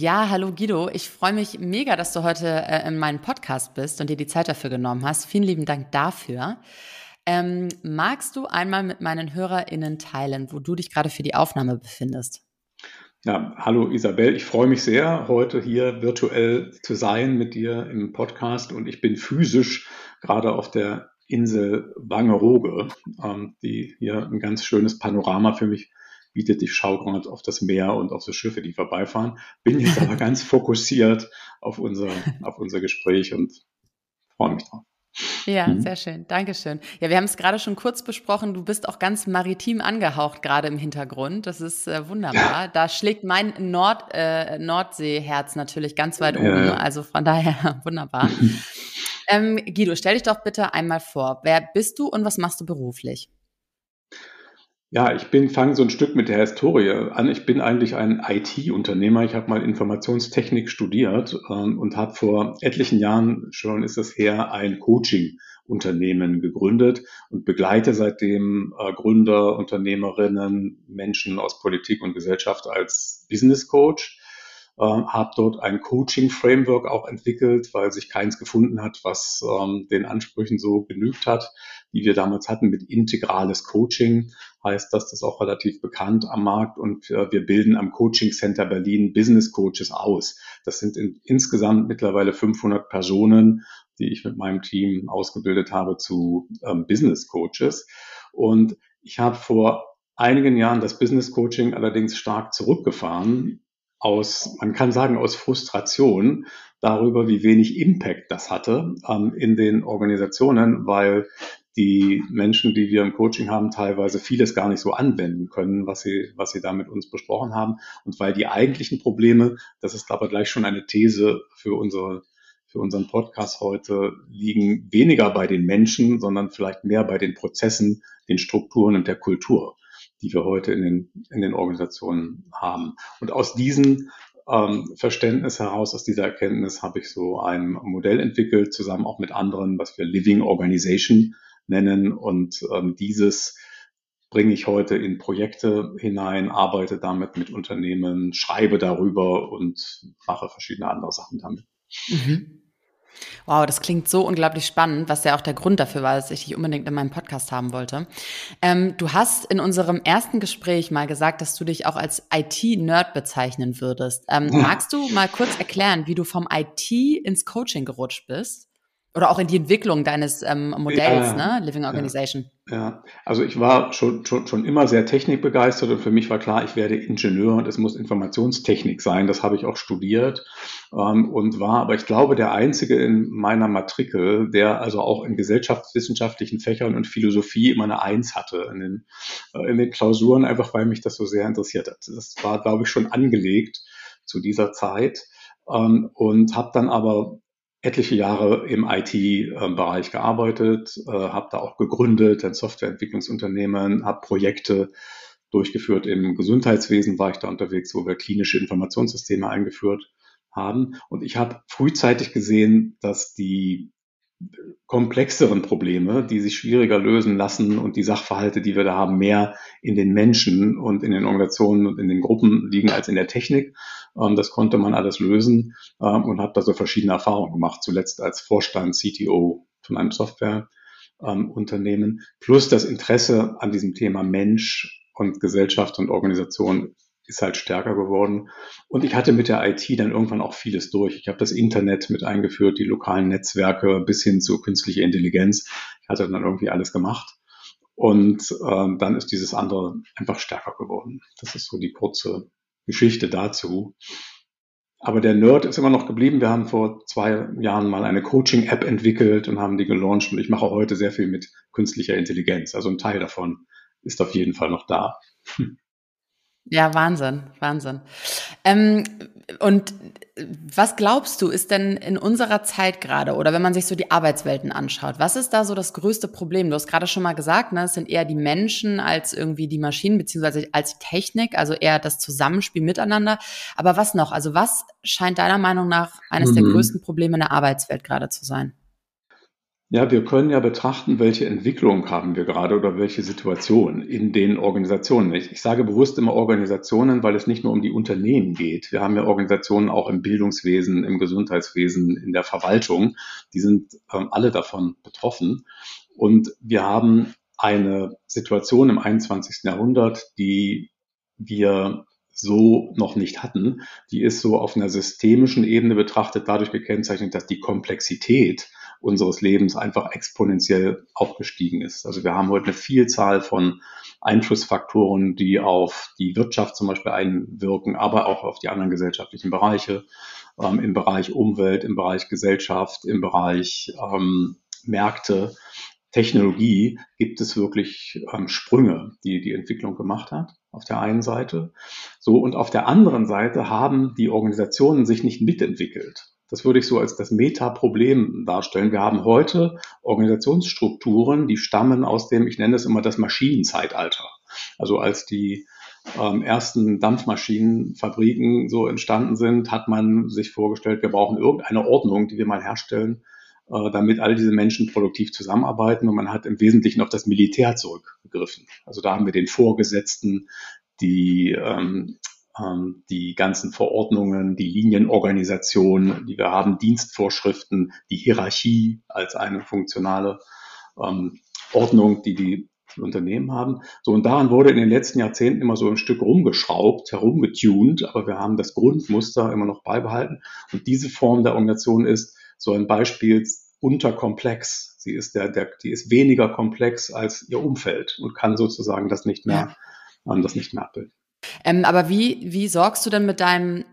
Ja, hallo Guido. Ich freue mich mega, dass du heute äh, in meinem Podcast bist und dir die Zeit dafür genommen hast. Vielen lieben Dank dafür. Ähm, magst du einmal mit meinen HörerInnen teilen, wo du dich gerade für die Aufnahme befindest? Ja, hallo Isabel. Ich freue mich sehr, heute hier virtuell zu sein mit dir im Podcast und ich bin physisch gerade auf der Insel Wangerooge, ähm, die hier ein ganz schönes Panorama für mich bietet. Ich schaue gerade auf das Meer und auf so Schiffe, die vorbeifahren. Bin jetzt aber ganz fokussiert auf unser, auf unser Gespräch und freue mich drauf. Ja, mhm. sehr schön. Dankeschön. Ja, wir haben es gerade schon kurz besprochen. Du bist auch ganz maritim angehaucht, gerade im Hintergrund. Das ist äh, wunderbar. Ja. Da schlägt mein Nord, äh, Nordseeherz natürlich ganz weit ja. oben. Also von daher wunderbar. ähm, Guido, stell dich doch bitte einmal vor. Wer bist du und was machst du beruflich? Ja, ich bin, fange so ein Stück mit der Historie an. Ich bin eigentlich ein IT-Unternehmer. Ich habe mal Informationstechnik studiert ähm, und habe vor etlichen Jahren schon ist das her ein Coaching-Unternehmen gegründet und begleite seitdem äh, Gründer, Unternehmerinnen, Menschen aus Politik und Gesellschaft als Business Coach. Äh, habe dort ein Coaching-Framework auch entwickelt, weil sich keins gefunden hat, was ähm, den Ansprüchen so genügt hat, die wir damals hatten mit integrales Coaching heißt das, das ist auch relativ bekannt am Markt und äh, wir bilden am Coaching Center Berlin Business Coaches aus. Das sind in, insgesamt mittlerweile 500 Personen, die ich mit meinem Team ausgebildet habe zu ähm, Business Coaches. Und ich habe vor einigen Jahren das Business Coaching allerdings stark zurückgefahren aus, man kann sagen, aus Frustration darüber, wie wenig Impact das hatte ähm, in den Organisationen, weil die Menschen, die wir im Coaching haben, teilweise vieles gar nicht so anwenden können, was sie, was sie da mit uns besprochen haben. Und weil die eigentlichen Probleme, das ist aber gleich schon eine These für unsere für unseren Podcast heute liegen weniger bei den Menschen, sondern vielleicht mehr bei den Prozessen, den Strukturen und der Kultur, die wir heute in den, in den Organisationen haben. Und aus diesem ähm, Verständnis heraus, aus dieser Erkenntnis habe ich so ein Modell entwickelt, zusammen auch mit anderen, was wir Living Organization nennen. Und ähm, dieses bringe ich heute in Projekte hinein, arbeite damit mit Unternehmen, schreibe darüber und mache verschiedene andere Sachen damit. Mhm. Wow, das klingt so unglaublich spannend, was ja auch der Grund dafür war, dass ich dich unbedingt in meinem Podcast haben wollte. Ähm, du hast in unserem ersten Gespräch mal gesagt, dass du dich auch als IT-Nerd bezeichnen würdest. Ähm, hm. Magst du mal kurz erklären, wie du vom IT ins Coaching gerutscht bist? Oder auch in die Entwicklung deines ähm, Modells, ja, ne? Living Organization. Ja, ja, also ich war schon, schon, schon immer sehr technikbegeistert und für mich war klar, ich werde Ingenieur und es muss Informationstechnik sein. Das habe ich auch studiert ähm, und war, aber ich glaube, der Einzige in meiner Matrikel, der also auch in gesellschaftswissenschaftlichen Fächern und Philosophie immer eine Eins hatte in den, äh, in den Klausuren, einfach weil mich das so sehr interessiert hat. Das war, glaube ich, schon angelegt zu dieser Zeit ähm, und habe dann aber etliche Jahre im IT-Bereich gearbeitet, äh, habe da auch gegründet, ein Softwareentwicklungsunternehmen, habe Projekte durchgeführt im Gesundheitswesen, war ich da unterwegs, wo wir klinische Informationssysteme eingeführt haben. Und ich habe frühzeitig gesehen, dass die komplexeren Probleme, die sich schwieriger lösen lassen und die Sachverhalte, die wir da haben, mehr in den Menschen und in den Organisationen und in den Gruppen liegen als in der Technik. Ähm, das konnte man alles lösen ähm, und habe da so verschiedene Erfahrungen gemacht, zuletzt als Vorstand, CTO von einem Softwareunternehmen, ähm, plus das Interesse an diesem Thema Mensch und Gesellschaft und Organisation ist halt stärker geworden. Und ich hatte mit der IT dann irgendwann auch vieles durch. Ich habe das Internet mit eingeführt, die lokalen Netzwerke bis hin zu künstlicher Intelligenz. Ich hatte dann irgendwie alles gemacht. Und äh, dann ist dieses andere einfach stärker geworden. Das ist so die kurze Geschichte dazu. Aber der Nerd ist immer noch geblieben. Wir haben vor zwei Jahren mal eine Coaching-App entwickelt und haben die gelauncht. Und ich mache heute sehr viel mit künstlicher Intelligenz. Also ein Teil davon ist auf jeden Fall noch da. Ja, Wahnsinn, Wahnsinn. Ähm, und was glaubst du, ist denn in unserer Zeit gerade oder wenn man sich so die Arbeitswelten anschaut, was ist da so das größte Problem? Du hast gerade schon mal gesagt, ne, es sind eher die Menschen als irgendwie die Maschinen beziehungsweise als die Technik, also eher das Zusammenspiel miteinander. Aber was noch? Also was scheint deiner Meinung nach eines mhm. der größten Probleme in der Arbeitswelt gerade zu sein? Ja, wir können ja betrachten, welche Entwicklung haben wir gerade oder welche Situation in den Organisationen. Ich, ich, sage bewusst immer Organisationen, weil es nicht nur um die Unternehmen geht. Wir haben ja Organisationen auch im Bildungswesen, im Gesundheitswesen, in der Verwaltung. Die sind ähm, alle davon betroffen. Und wir haben eine Situation im 21. Jahrhundert, die wir so noch nicht hatten. Die ist so auf einer systemischen Ebene betrachtet dadurch gekennzeichnet, dass die Komplexität unseres Lebens einfach exponentiell aufgestiegen ist. Also wir haben heute eine Vielzahl von Einflussfaktoren, die auf die Wirtschaft zum Beispiel einwirken, aber auch auf die anderen gesellschaftlichen Bereiche, ähm, im Bereich Umwelt, im Bereich Gesellschaft, im Bereich ähm, Märkte. Technologie gibt es wirklich ähm, Sprünge, die die Entwicklung gemacht hat, auf der einen Seite. So, und auf der anderen Seite haben die Organisationen sich nicht mitentwickelt. Das würde ich so als das Metaproblem darstellen. Wir haben heute Organisationsstrukturen, die stammen aus dem, ich nenne es immer das Maschinenzeitalter. Also als die ähm, ersten Dampfmaschinenfabriken so entstanden sind, hat man sich vorgestellt, wir brauchen irgendeine Ordnung, die wir mal herstellen, äh, damit all diese Menschen produktiv zusammenarbeiten. Und man hat im Wesentlichen auf das Militär zurückgegriffen. Also da haben wir den Vorgesetzten, die ähm, die ganzen Verordnungen, die Linienorganisation, die wir haben, Dienstvorschriften, die Hierarchie als eine funktionale ähm, Ordnung, die die die Unternehmen haben. So, und daran wurde in den letzten Jahrzehnten immer so ein Stück rumgeschraubt, herumgetuned, aber wir haben das Grundmuster immer noch beibehalten. Und diese Form der Organisation ist so ein Beispiel unterkomplex. Sie ist der, der, die ist weniger komplex als ihr Umfeld und kann sozusagen das nicht mehr, ja. ähm, das nicht mehr abbilden. Ähm, aber wie, wie sorgst du denn mit deinem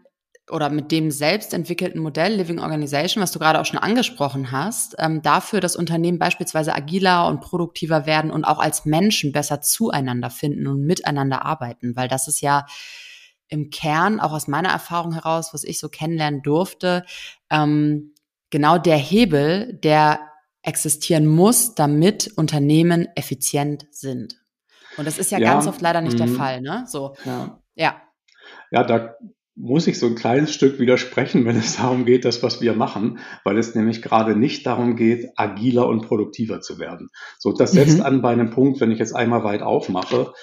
oder mit dem selbst entwickelten Modell Living Organization, was du gerade auch schon angesprochen hast, ähm, dafür, dass Unternehmen beispielsweise agiler und produktiver werden und auch als Menschen besser zueinander finden und miteinander arbeiten, weil das ist ja im Kern, auch aus meiner Erfahrung heraus, was ich so kennenlernen durfte, ähm, genau der Hebel, der existieren muss, damit Unternehmen effizient sind. Und das ist ja, ja ganz oft leider nicht der mhm. Fall, ne? So. Ja. ja. Ja, da muss ich so ein kleines Stück widersprechen, wenn es darum geht, das, was wir machen, weil es nämlich gerade nicht darum geht, agiler und produktiver zu werden. So, das setzt mhm. an bei einem Punkt, wenn ich jetzt einmal weit aufmache,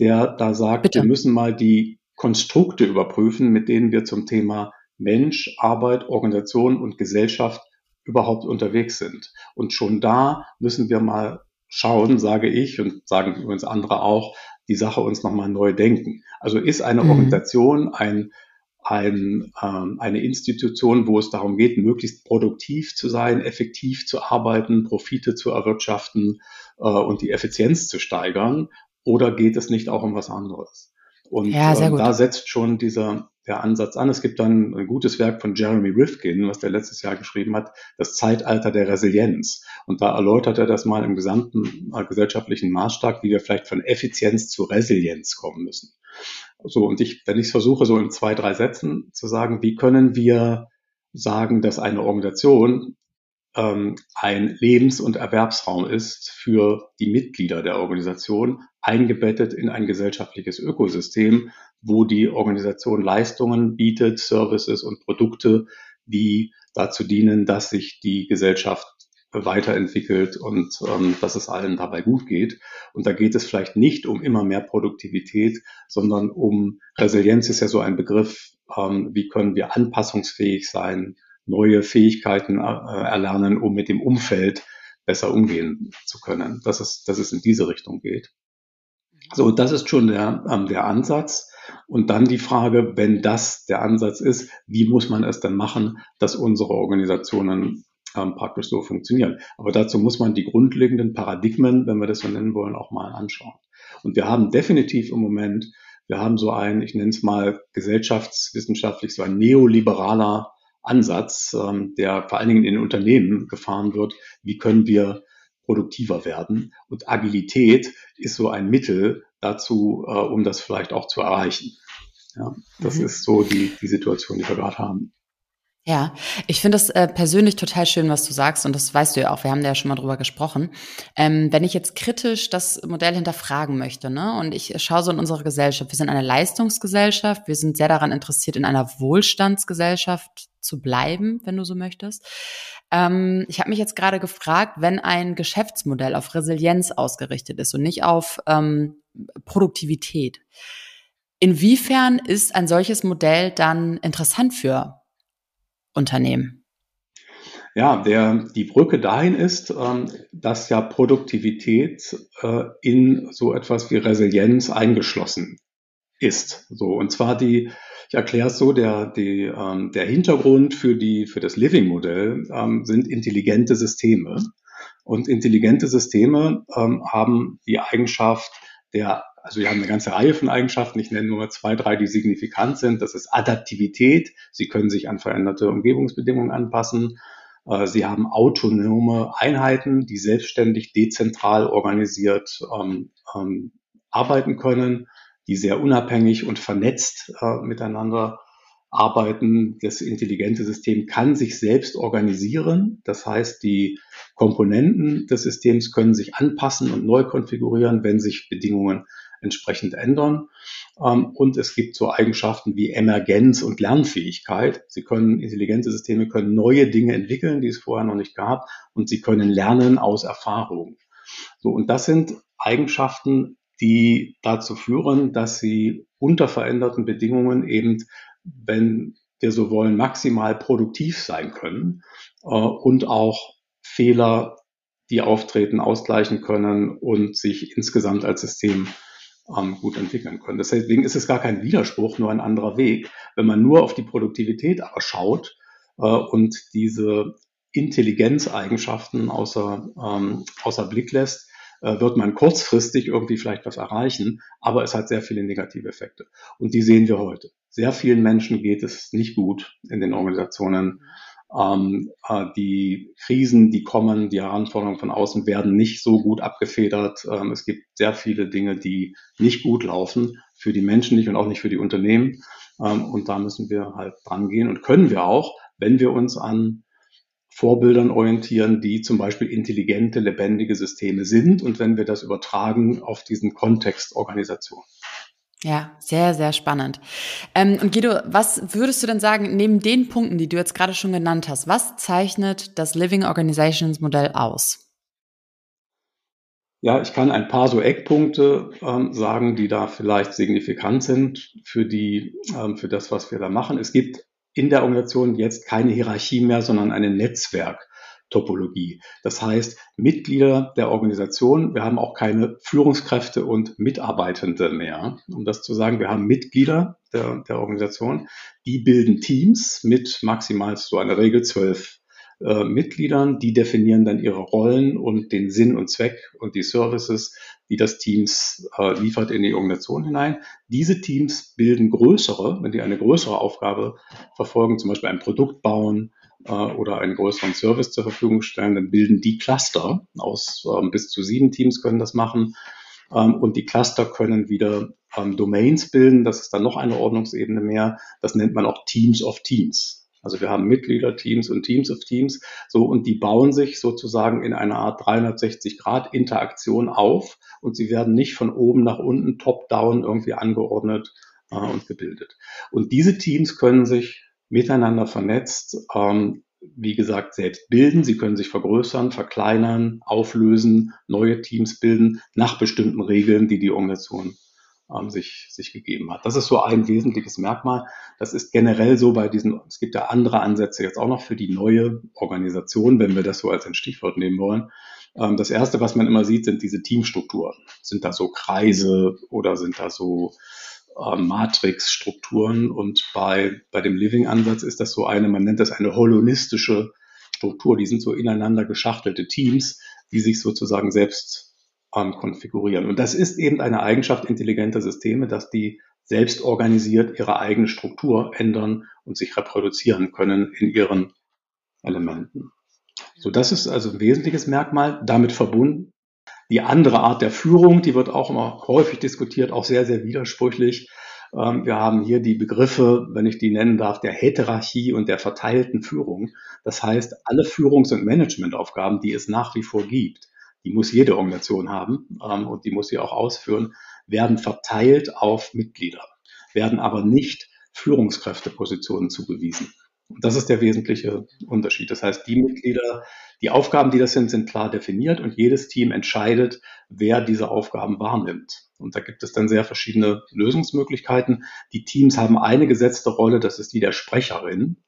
der da sagt, Bitte. wir müssen mal die Konstrukte überprüfen, mit denen wir zum Thema Mensch, Arbeit, Organisation und Gesellschaft überhaupt unterwegs sind. Und schon da müssen wir mal schauen, sage ich und sagen übrigens andere auch, die Sache uns nochmal neu denken. Also ist eine mhm. Organisation ein, ein, ähm, eine Institution, wo es darum geht, möglichst produktiv zu sein, effektiv zu arbeiten, Profite zu erwirtschaften äh, und die Effizienz zu steigern? Oder geht es nicht auch um was anderes? Und ja, äh, da setzt schon dieser, der Ansatz an. Es gibt dann ein gutes Werk von Jeremy Rifkin, was der letztes Jahr geschrieben hat, das Zeitalter der Resilienz. Und da erläutert er das mal im gesamten äh, gesellschaftlichen Maßstab, wie wir vielleicht von Effizienz zu Resilienz kommen müssen. So, und ich, wenn ich es versuche, so in zwei, drei Sätzen zu sagen, wie können wir sagen, dass eine Organisation ähm, ein Lebens- und Erwerbsraum ist für die Mitglieder der Organisation, eingebettet in ein gesellschaftliches Ökosystem, wo die Organisation Leistungen bietet, Services und Produkte, die dazu dienen, dass sich die Gesellschaft weiterentwickelt und ähm, dass es allen dabei gut geht. Und da geht es vielleicht nicht um immer mehr Produktivität, sondern um Resilienz ist ja so ein Begriff, ähm, wie können wir anpassungsfähig sein, neue Fähigkeiten äh, erlernen, um mit dem Umfeld besser umgehen zu können, dass es, dass es in diese Richtung geht. So, das ist schon der, ähm, der Ansatz. Und dann die Frage, wenn das der Ansatz ist, wie muss man es dann machen, dass unsere Organisationen ähm, praktisch so funktionieren. Aber dazu muss man die grundlegenden Paradigmen, wenn wir das so nennen wollen, auch mal anschauen. Und wir haben definitiv im Moment, wir haben so ein, ich nenne es mal gesellschaftswissenschaftlich, so ein neoliberaler Ansatz, ähm, der vor allen Dingen in den Unternehmen gefahren wird. Wie können wir produktiver werden? Und Agilität ist so ein Mittel dazu, äh, um das vielleicht auch zu erreichen. Ja, das mhm. ist so die, die Situation, die wir gerade haben. Ja, ich finde es äh, persönlich total schön, was du sagst, und das weißt du ja auch, wir haben da ja schon mal drüber gesprochen. Ähm, wenn ich jetzt kritisch das Modell hinterfragen möchte, ne, und ich schaue so in unsere Gesellschaft, wir sind eine Leistungsgesellschaft, wir sind sehr daran interessiert, in einer Wohlstandsgesellschaft zu bleiben, wenn du so möchtest. Ähm, ich habe mich jetzt gerade gefragt, wenn ein Geschäftsmodell auf Resilienz ausgerichtet ist und nicht auf ähm, Produktivität, inwiefern ist ein solches Modell dann interessant für Unternehmen? Ja, der, die Brücke dahin ist, ähm, dass ja Produktivität äh, in so etwas wie Resilienz eingeschlossen ist. So, und zwar die, ich erkläre es so, der, die, ähm, der Hintergrund für, die, für das Living-Modell ähm, sind intelligente Systeme. Und intelligente Systeme haben die Eigenschaft der also wir haben eine ganze Reihe von Eigenschaften. Ich nenne nur mal zwei, drei, die signifikant sind. Das ist Adaptivität. Sie können sich an veränderte Umgebungsbedingungen anpassen. Äh, sie haben autonome Einheiten, die selbstständig, dezentral organisiert ähm, ähm, arbeiten können, die sehr unabhängig und vernetzt äh, miteinander arbeiten. Das intelligente System kann sich selbst organisieren. Das heißt, die Komponenten des Systems können sich anpassen und neu konfigurieren, wenn sich Bedingungen entsprechend ändern. Ähm, und es gibt so Eigenschaften wie Emergenz und Lernfähigkeit. Sie können, intelligente Systeme können neue Dinge entwickeln, die es vorher noch nicht gab, und sie können lernen aus Erfahrung. So, und das sind Eigenschaften, die dazu führen, dass sie unter veränderten Bedingungen eben, wenn wir so wollen, maximal produktiv sein können äh, und auch Fehler, die auftreten, ausgleichen können und sich insgesamt als System ähm, gut entwickeln können. Deswegen ist es gar kein Widerspruch, nur ein anderer Weg. Wenn man nur auf die Produktivität aber schaut äh, und diese Intelligenzeigenschaften außer, ähm, außer Blick lässt, wird man kurzfristig irgendwie vielleicht was erreichen, aber es hat sehr viele negative Effekte. Und die sehen wir heute. Sehr vielen Menschen geht es nicht gut in den Organisationen. Ähm, äh, die Krisen, die kommen, die Herausforderungen von außen werden nicht so gut abgefedert. Ähm, es gibt sehr viele Dinge, die nicht gut laufen, für die Menschen nicht und auch nicht für die Unternehmen. Ähm, und da müssen wir halt dran gehen und können wir auch, wenn wir uns an Vorbildern orientieren, die zum Beispiel intelligente, lebendige Systeme sind und wenn wir das übertragen auf diesen Kontext Organisation. Ja, sehr, sehr spannend. Ähm, und Guido, was würdest du denn sagen, neben den Punkten, die du jetzt gerade schon genannt hast, was zeichnet das Living Organizations Modell aus? Ja, ich kann ein paar so Eckpunkte ähm, sagen, die da vielleicht signifikant sind für die, ähm, für das, was wir da machen. Es gibt in der Organisation jetzt keine Hierarchie mehr, sondern eine Netzwerk. Topologie. Das heißt, Mitglieder der Organisation, wir haben auch keine Führungskräfte und Mitarbeitende mehr. Um das zu sagen, wir haben Mitglieder der, der Organisation, die bilden Teams mit maximal so einer Regel zwölf äh, Mitgliedern, die definieren dann ihre Rollen und den Sinn und Zweck und die Services, die das Teams äh, liefert in die Organisation hinein. Diese Teams bilden größere, wenn die eine größere Aufgabe verfolgen, zum Beispiel ein Produkt bauen, äh, oder einen größeren Service zur Verfügung stellen, dann bilden die Cluster aus ähm, bis zu sieben Teams können das machen. Ähm, und die Cluster können wieder ähm, Domains bilden. Das ist dann noch eine Ordnungsebene mehr. Das nennt man auch Teams of Teams. Also wir haben Mitgliederteams und Teams of Teams. So, und die bauen sich sozusagen in einer Art 360 Grad Interaktion auf und sie werden nicht von oben nach unten top-down irgendwie angeordnet äh, und gebildet. Und diese Teams können sich miteinander vernetzt, ähm, wie gesagt, selbst bilden. Sie können sich vergrößern, verkleinern, auflösen, neue Teams bilden nach bestimmten Regeln, die die Organisation ähm, sich, sich gegeben hat. Das ist so ein wesentliches Merkmal. Das ist generell so bei diesen, es gibt ja andere Ansätze jetzt auch noch für die neue Organisation, wenn wir das so als ein Stichwort nehmen wollen. Ähm, das erste, was man immer sieht, sind diese Teamstrukturen. Sind da so Kreise oder sind da so äh, Matrix-Strukturen und bei, bei dem Living-Ansatz ist das so eine, man nennt das eine holonistische Struktur. Die sind so ineinander geschachtelte Teams, die sich sozusagen selbst ähm, konfigurieren. Und das ist eben eine Eigenschaft intelligenter Systeme, dass die selbst organisiert ihre eigene Struktur ändern und sich reproduzieren können in ihren Elementen. So, das ist also ein wesentliches Merkmal. Damit verbunden die andere Art der Führung, die wird auch immer häufig diskutiert, auch sehr, sehr widersprüchlich. Ähm, wir haben hier die Begriffe, wenn ich die nennen darf, der Heterarchie und der verteilten Führung. Das heißt, alle Führungs- und Managementaufgaben, die es nach wie vor gibt, die muss jede Organisation haben ähm, und die muss sie auch ausführen, werden verteilt auf Mitglieder, werden aber nicht Führungskräftepositionen zugewiesen. Und das ist der wesentliche Unterschied. Das heißt, die Mitglieder, die Aufgaben, die das sind, sind klar definiert und jedes Team entscheidet, wer diese Aufgaben wahrnimmt. Und da gibt es dann sehr verschiedene Lösungsmöglichkeiten. Die Teams haben eine gesetzte Rolle, das ist die der Sprecherin.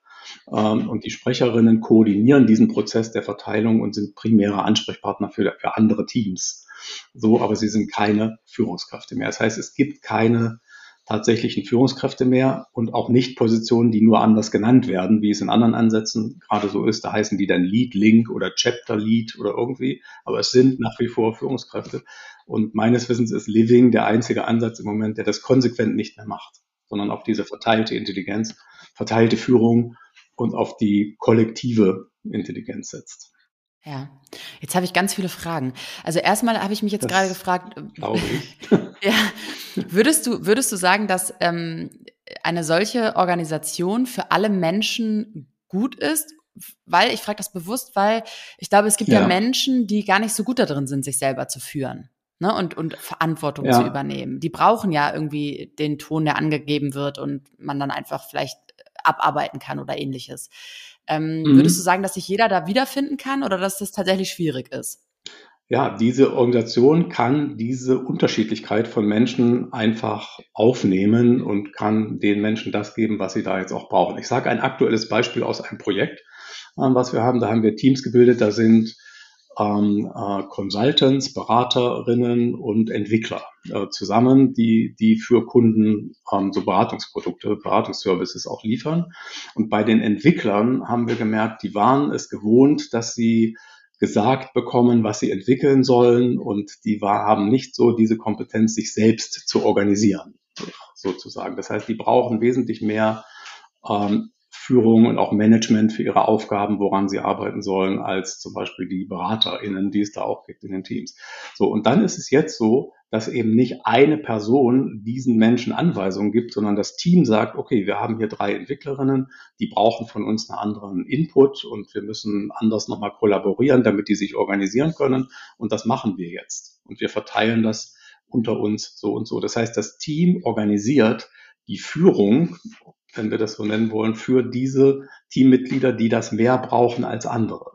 Ähm, und die Sprecherinnen koordinieren diesen Prozess der Verteilung und sind primäre Ansprechpartner für, für andere Teams. So, aber sie sind keine Führungskräfte mehr. Das heißt, es gibt keine tatsächlichen Führungskräfte mehr und auch nicht Positionen, die nur anders genannt werden, wie es in anderen Ansätzen gerade so ist. Da heißen die dann Lead, Link oder Chapter Lead oder irgendwie. Aber es sind nach wie vor Führungskräfte. Und meines Wissens ist Living der einzige Ansatz im Moment, der das konsequent nicht mehr macht, sondern auf diese verteilte Intelligenz, verteilte Führung und auf die kollektive Intelligenz setzt. Ja, jetzt habe ich ganz viele Fragen. Also erstmal habe ich mich jetzt das gerade gefragt, ja, würdest du würdest du sagen, dass ähm, eine solche Organisation für alle Menschen gut ist? Weil ich frage das bewusst, weil ich glaube, es gibt ja. ja Menschen, die gar nicht so gut darin sind, sich selber zu führen. Ne, und, und Verantwortung ja. zu übernehmen. Die brauchen ja irgendwie den Ton, der angegeben wird und man dann einfach vielleicht abarbeiten kann oder ähnliches. Ähm, mhm. Würdest du sagen, dass sich jeder da wiederfinden kann oder dass das tatsächlich schwierig ist? Ja, diese Organisation kann diese Unterschiedlichkeit von Menschen einfach aufnehmen und kann den Menschen das geben, was sie da jetzt auch brauchen. Ich sage ein aktuelles Beispiel aus einem Projekt, ähm, was wir haben. Da haben wir Teams gebildet, da sind ähm, äh, Consultants, Beraterinnen und Entwickler äh, zusammen, die, die für Kunden ähm, so Beratungsprodukte, Beratungsservices auch liefern. Und bei den Entwicklern haben wir gemerkt, die waren es gewohnt, dass sie gesagt bekommen, was sie entwickeln sollen und die war, haben nicht so diese Kompetenz, sich selbst zu organisieren, sozusagen. Das heißt, die brauchen wesentlich mehr ähm, Führung und auch Management für ihre Aufgaben, woran sie arbeiten sollen, als zum Beispiel die BeraterInnen, die es da auch gibt in den Teams. So, und dann ist es jetzt so, dass eben nicht eine Person diesen Menschen Anweisungen gibt, sondern das Team sagt, okay, wir haben hier drei Entwicklerinnen, die brauchen von uns einen anderen Input und wir müssen anders nochmal kollaborieren, damit die sich organisieren können. Und das machen wir jetzt. Und wir verteilen das unter uns so und so. Das heißt, das Team organisiert die Führung wenn wir das so nennen wollen, für diese Teammitglieder, die das mehr brauchen als andere.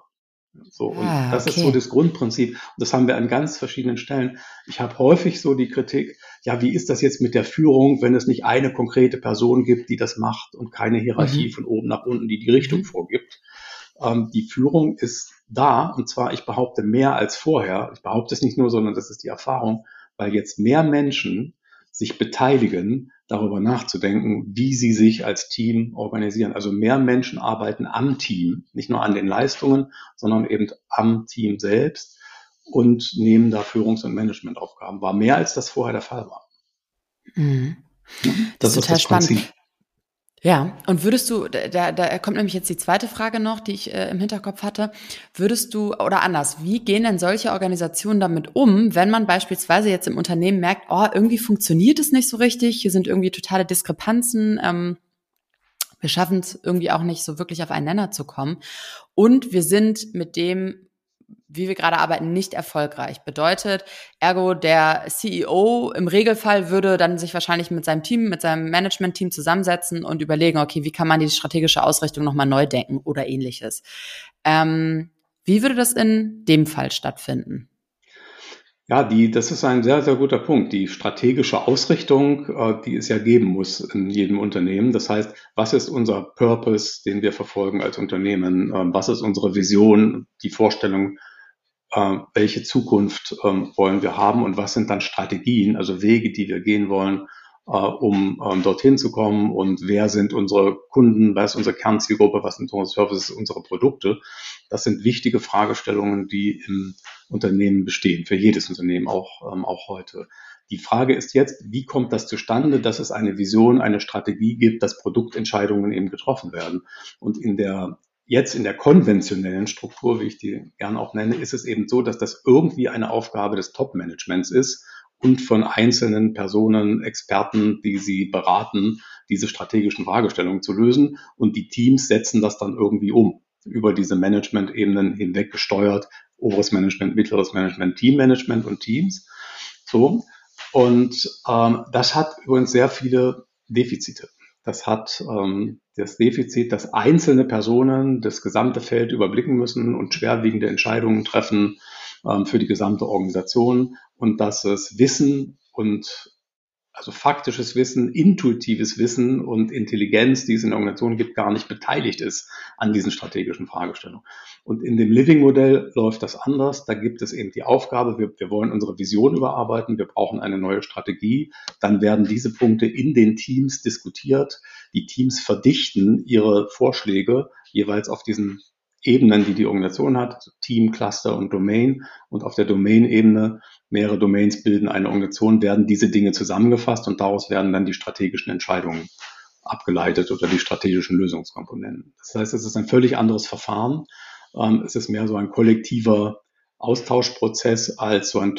So, und ah, das ist so das Grundprinzip. Und das haben wir an ganz verschiedenen Stellen. Ich habe häufig so die Kritik, ja, wie ist das jetzt mit der Führung, wenn es nicht eine konkrete Person gibt, die das macht und keine Hierarchie mhm. von oben nach unten, die die Richtung mhm. vorgibt? Ähm, die Führung ist da, und zwar, ich behaupte, mehr als vorher. Ich behaupte es nicht nur, sondern das ist die Erfahrung, weil jetzt mehr Menschen sich beteiligen, darüber nachzudenken, wie sie sich als Team organisieren. Also mehr Menschen arbeiten am Team, nicht nur an den Leistungen, sondern eben am Team selbst und nehmen da Führungs- und Managementaufgaben. War mehr als das vorher der Fall war. Mhm. Das, das, ist total das spannend. Ja, und würdest du, da, da kommt nämlich jetzt die zweite Frage noch, die ich äh, im Hinterkopf hatte. Würdest du, oder anders, wie gehen denn solche Organisationen damit um, wenn man beispielsweise jetzt im Unternehmen merkt, oh, irgendwie funktioniert es nicht so richtig, hier sind irgendwie totale Diskrepanzen, ähm, wir schaffen es irgendwie auch nicht so wirklich auf einen Nenner zu kommen. Und wir sind mit dem wie wir gerade arbeiten, nicht erfolgreich. Bedeutet, ergo der CEO im Regelfall würde dann sich wahrscheinlich mit seinem Team, mit seinem Management-Team zusammensetzen und überlegen, okay, wie kann man die strategische Ausrichtung nochmal neu denken oder ähnliches. Ähm, wie würde das in dem Fall stattfinden? Ja, die, das ist ein sehr, sehr guter Punkt. Die strategische Ausrichtung, äh, die es ja geben muss in jedem Unternehmen. Das heißt, was ist unser Purpose, den wir verfolgen als Unternehmen? Ähm, was ist unsere Vision, die Vorstellung, äh, welche Zukunft ähm, wollen wir haben und was sind dann Strategien, also Wege, die wir gehen wollen, um ähm, dorthin zu kommen und wer sind unsere Kunden, was ist unsere Kernzielgruppe, was sind unsere Services, unsere Produkte. Das sind wichtige Fragestellungen, die im Unternehmen bestehen, für jedes Unternehmen auch, ähm, auch heute. Die Frage ist jetzt, wie kommt das zustande, dass es eine Vision, eine Strategie gibt, dass Produktentscheidungen eben getroffen werden? Und in der Jetzt in der konventionellen Struktur, wie ich die gerne auch nenne, ist es eben so, dass das irgendwie eine Aufgabe des Top-Managements ist und von einzelnen Personen, Experten, die sie beraten, diese strategischen Fragestellungen zu lösen. Und die Teams setzen das dann irgendwie um, über diese Management-Ebenen hinweg gesteuert, oberes Management, mittleres Management, Teammanagement und Teams. So. Und ähm, das hat übrigens sehr viele Defizite. Das hat ähm, das Defizit, dass einzelne Personen das gesamte Feld überblicken müssen und schwerwiegende Entscheidungen treffen für die gesamte Organisation und dass es Wissen und also faktisches Wissen, intuitives Wissen und Intelligenz, die es in der Organisation gibt, gar nicht beteiligt ist an diesen strategischen Fragestellungen. Und in dem Living-Modell läuft das anders. Da gibt es eben die Aufgabe, wir, wir wollen unsere Vision überarbeiten, wir brauchen eine neue Strategie. Dann werden diese Punkte in den Teams diskutiert. Die Teams verdichten ihre Vorschläge jeweils auf diesen Ebenen, die die Organisation hat, Team, Cluster und Domain. Und auf der Domain-Ebene, mehrere Domains bilden eine Organisation, werden diese Dinge zusammengefasst und daraus werden dann die strategischen Entscheidungen abgeleitet oder die strategischen Lösungskomponenten. Das heißt, es ist ein völlig anderes Verfahren. Ähm, es ist mehr so ein kollektiver Austauschprozess als so ein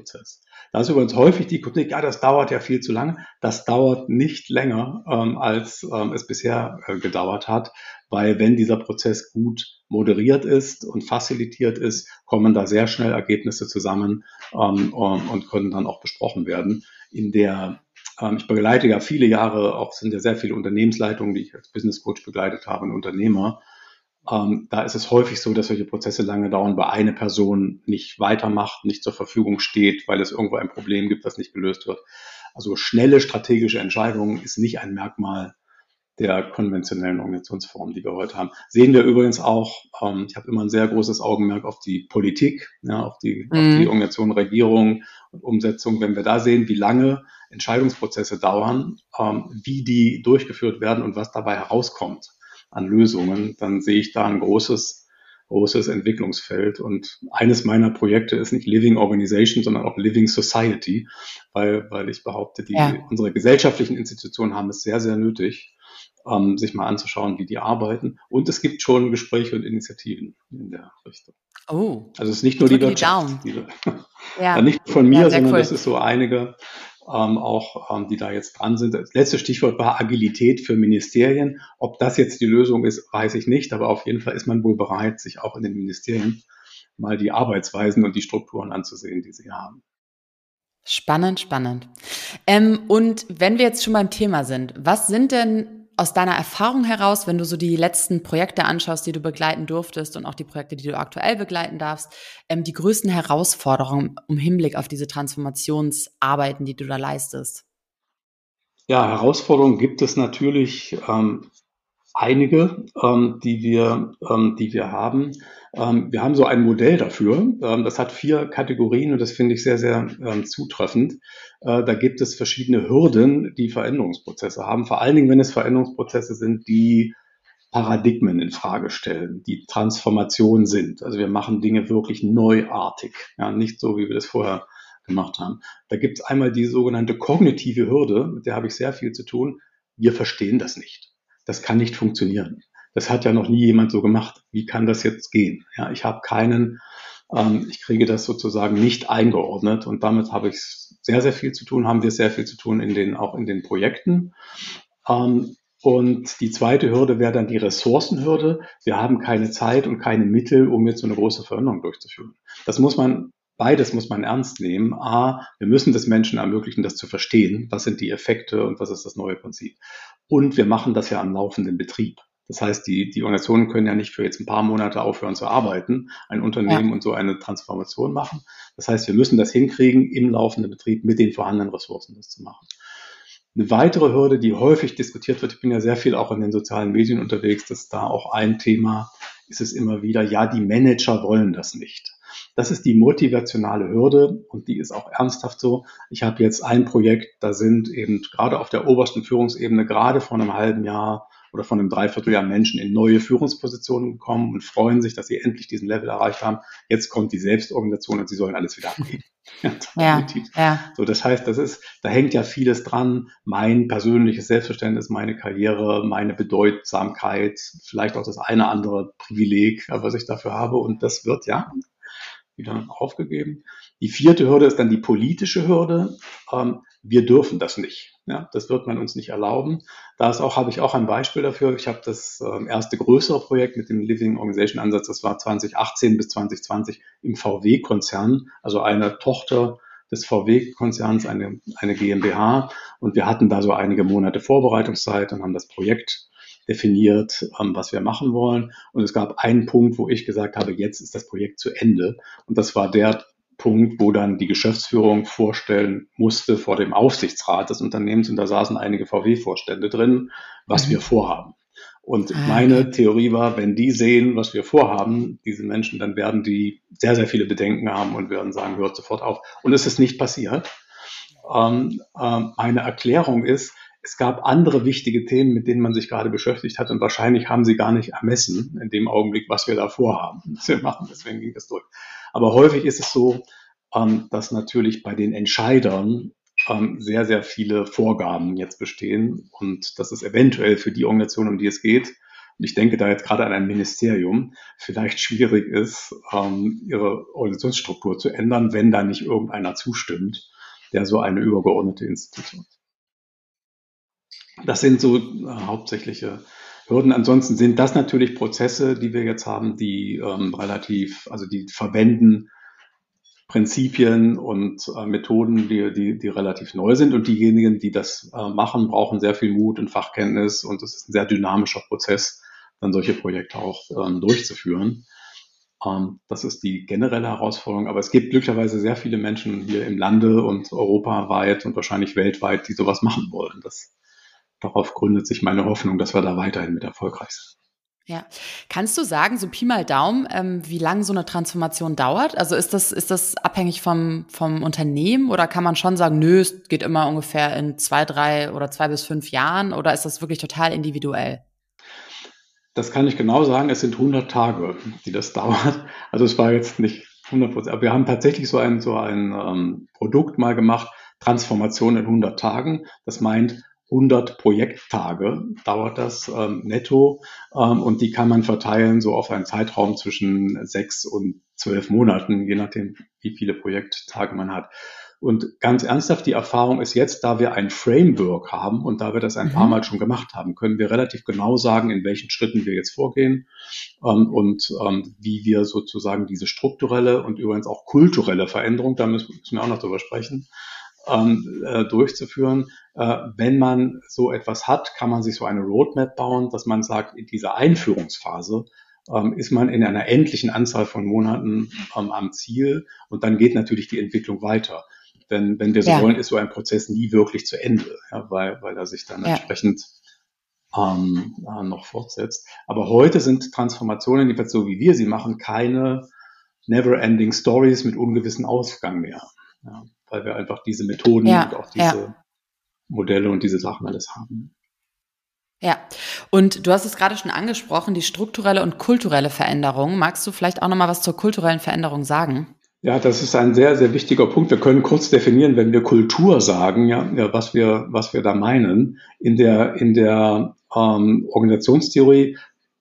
Top-Down-Prozess. Da ist übrigens häufig die Kritik, ja, das dauert ja viel zu lange. Das dauert nicht länger, ähm, als ähm, es bisher äh, gedauert hat, weil wenn dieser Prozess gut moderiert ist und facilitiert ist, kommen da sehr schnell Ergebnisse zusammen ähm, und können dann auch besprochen werden. In der ähm, ich begleite ja viele Jahre, auch sind ja sehr viele Unternehmensleitungen, die ich als Business Coach begleitet habe, und Unternehmer. Ähm, da ist es häufig so, dass solche Prozesse lange dauern, weil eine Person nicht weitermacht, nicht zur Verfügung steht, weil es irgendwo ein Problem gibt, das nicht gelöst wird. Also schnelle strategische Entscheidungen ist nicht ein Merkmal der konventionellen Organisationsform, die wir heute haben. Sehen wir übrigens auch, ähm, ich habe immer ein sehr großes Augenmerk auf die Politik, ja, auf, die, mhm. auf die Organisation, Regierung und Umsetzung. Wenn wir da sehen, wie lange Entscheidungsprozesse dauern, ähm, wie die durchgeführt werden und was dabei herauskommt, an Lösungen, dann sehe ich da ein großes, großes Entwicklungsfeld. Und eines meiner Projekte ist nicht Living Organization, sondern auch Living Society, weil, weil ich behaupte, die, ja. unsere gesellschaftlichen Institutionen haben es sehr, sehr nötig, ähm, sich mal anzuschauen, wie die arbeiten. Und es gibt schon Gespräche und Initiativen in der Richtung. Oh. Also es ist nicht nur die Wirtschaft. Die, ja. nicht von mir, ja, sondern cool. das ist so einige ähm, auch, ähm, die da jetzt dran sind. Das letzte Stichwort war Agilität für Ministerien. Ob das jetzt die Lösung ist, weiß ich nicht, aber auf jeden Fall ist man wohl bereit, sich auch in den Ministerien mal die Arbeitsweisen und die Strukturen anzusehen, die sie haben. Spannend, spannend. Ähm, und wenn wir jetzt schon beim Thema sind, was sind denn aus deiner Erfahrung heraus, wenn du so die letzten Projekte anschaust, die du begleiten durftest und auch die Projekte, die du aktuell begleiten darfst, ähm, die größten Herausforderungen im Hinblick auf diese Transformationsarbeiten, die du da leistest? Ja, Herausforderungen gibt es natürlich ähm, einige, ähm, die, wir, ähm, die wir haben. Ähm, wir haben so ein Modell dafür. Ähm, das hat vier Kategorien und das finde ich sehr, sehr ähm, zutreffend. Äh, da gibt es verschiedene Hürden, die Veränderungsprozesse haben. Vor allen Dingen, wenn es Veränderungsprozesse sind, die Paradigmen in Frage stellen, die Transformation sind. Also wir machen Dinge wirklich neuartig, ja, nicht so, wie wir das vorher gemacht haben. Da gibt es einmal die sogenannte kognitive Hürde, mit der habe ich sehr viel zu tun. Wir verstehen das nicht. Das kann nicht funktionieren das hat ja noch nie jemand so gemacht. Wie kann das jetzt gehen? Ja, ich habe keinen, ähm, ich kriege das sozusagen nicht eingeordnet und damit habe ich sehr, sehr viel zu tun, haben wir sehr viel zu tun in den, auch in den Projekten. Ähm, und die zweite Hürde wäre dann die Ressourcenhürde. Wir haben keine Zeit und keine Mittel, um jetzt so eine große Veränderung durchzuführen. Das muss man, beides muss man ernst nehmen. A, wir müssen das Menschen ermöglichen, das zu verstehen. Was sind die Effekte und was ist das neue Prinzip? Und wir machen das ja am laufenden Betrieb. Das heißt, die, die Organisationen können ja nicht für jetzt ein paar Monate aufhören zu arbeiten, ein Unternehmen ja. und so eine Transformation machen. Das heißt, wir müssen das hinkriegen, im laufenden Betrieb mit den vorhandenen Ressourcen das zu machen. Eine weitere Hürde, die häufig diskutiert wird, ich bin ja sehr viel auch in den sozialen Medien unterwegs, dass da auch ein Thema ist es immer wieder, ja, die Manager wollen das nicht. Das ist die motivationale Hürde und die ist auch ernsthaft so. Ich habe jetzt ein Projekt, da sind eben gerade auf der obersten Führungsebene gerade vor einem halben Jahr oder von einem Dreivierteljahr Menschen in neue Führungspositionen gekommen und freuen sich, dass sie endlich diesen Level erreicht haben. Jetzt kommt die Selbstorganisation und sie sollen alles wieder abgeben. ja, ja. So, das heißt, das ist, da hängt ja vieles dran. Mein persönliches Selbstverständnis, meine Karriere, meine Bedeutsamkeit, vielleicht auch das eine andere Privileg, was ich dafür habe. Und das wird ja wieder aufgegeben. Die vierte Hürde ist dann die politische Hürde. Ähm, wir dürfen das nicht. Ja, das wird man uns nicht erlauben. Da ist auch, habe ich auch ein Beispiel dafür. Ich habe das äh, erste größere Projekt mit dem Living Organization Ansatz, das war 2018 bis 2020 im VW-Konzern, also eine Tochter des VW-Konzerns, eine, eine GmbH. Und wir hatten da so einige Monate Vorbereitungszeit und haben das Projekt definiert, ähm, was wir machen wollen. Und es gab einen Punkt, wo ich gesagt habe, jetzt ist das Projekt zu Ende. Und das war der Punkt, wo dann die Geschäftsführung vorstellen musste vor dem Aufsichtsrat des Unternehmens und da saßen einige VW-Vorstände drin, was mhm. wir vorhaben. Und ah, meine okay. Theorie war, wenn die sehen, was wir vorhaben, diese Menschen, dann werden die sehr, sehr viele Bedenken haben und werden sagen, hört sofort auf. Und es ist nicht passiert. Ähm, ähm, meine Erklärung ist, es gab andere wichtige Themen, mit denen man sich gerade beschäftigt hat und wahrscheinlich haben sie gar nicht ermessen in dem Augenblick, was wir da vorhaben, was wir machen. Deswegen ging das durch. Aber häufig ist es so, ähm, dass natürlich bei den Entscheidern ähm, sehr, sehr viele Vorgaben jetzt bestehen und dass es eventuell für die Organisation, um die es geht, und ich denke da jetzt gerade an ein Ministerium, vielleicht schwierig ist, ähm, ihre Organisationsstruktur zu ändern, wenn da nicht irgendeiner zustimmt, der so eine übergeordnete Institution ist. Das sind so äh, hauptsächliche Hürden. Ansonsten sind das natürlich Prozesse, die wir jetzt haben, die ähm, relativ, also die verwenden Prinzipien und äh, Methoden, die, die, die relativ neu sind. Und diejenigen, die das äh, machen, brauchen sehr viel Mut und Fachkenntnis. Und es ist ein sehr dynamischer Prozess, dann solche Projekte auch ähm, durchzuführen. Ähm, das ist die generelle Herausforderung. Aber es gibt glücklicherweise sehr viele Menschen hier im Lande und europaweit und wahrscheinlich weltweit, die sowas machen wollen. Das darauf gründet sich meine Hoffnung, dass wir da weiterhin mit erfolgreich sind. Ja. Kannst du sagen, so Pi mal Daumen, ähm, wie lange so eine Transformation dauert? Also ist das, ist das abhängig vom, vom Unternehmen oder kann man schon sagen, nö, es geht immer ungefähr in zwei, drei oder zwei bis fünf Jahren oder ist das wirklich total individuell? Das kann ich genau sagen. Es sind 100 Tage, die das dauert. Also es war jetzt nicht 100 Prozent. Aber wir haben tatsächlich so ein, so ein ähm, Produkt mal gemacht, Transformation in 100 Tagen. Das meint, 100 Projekttage dauert das ähm, netto ähm, und die kann man verteilen so auf einen Zeitraum zwischen sechs und zwölf Monaten, je nachdem, wie viele Projekttage man hat. Und ganz ernsthaft, die Erfahrung ist jetzt, da wir ein Framework haben und da wir das ein mhm. paar Mal schon gemacht haben, können wir relativ genau sagen, in welchen Schritten wir jetzt vorgehen ähm, und ähm, wie wir sozusagen diese strukturelle und übrigens auch kulturelle Veränderung, da müssen, müssen wir auch noch drüber sprechen, ähm, äh, durchzuführen. Äh, wenn man so etwas hat, kann man sich so eine Roadmap bauen, dass man sagt, in dieser Einführungsphase ähm, ist man in einer endlichen Anzahl von Monaten ähm, am Ziel und dann geht natürlich die Entwicklung weiter. Denn wenn wir so ja. wollen, ist so ein Prozess nie wirklich zu Ende, ja, weil, weil er sich dann ja. entsprechend ähm, äh, noch fortsetzt. Aber heute sind Transformationen, jedenfalls so wie wir sie machen, keine never-ending Stories mit ungewissen Ausgang mehr. Ja weil wir einfach diese Methoden ja, und auch diese ja. Modelle und diese Sachen alles haben. Ja, und du hast es gerade schon angesprochen, die strukturelle und kulturelle Veränderung. Magst du vielleicht auch noch mal was zur kulturellen Veränderung sagen? Ja, das ist ein sehr, sehr wichtiger Punkt. Wir können kurz definieren, wenn wir Kultur sagen, ja, ja was wir, was wir da meinen. In der, in der ähm, Organisationstheorie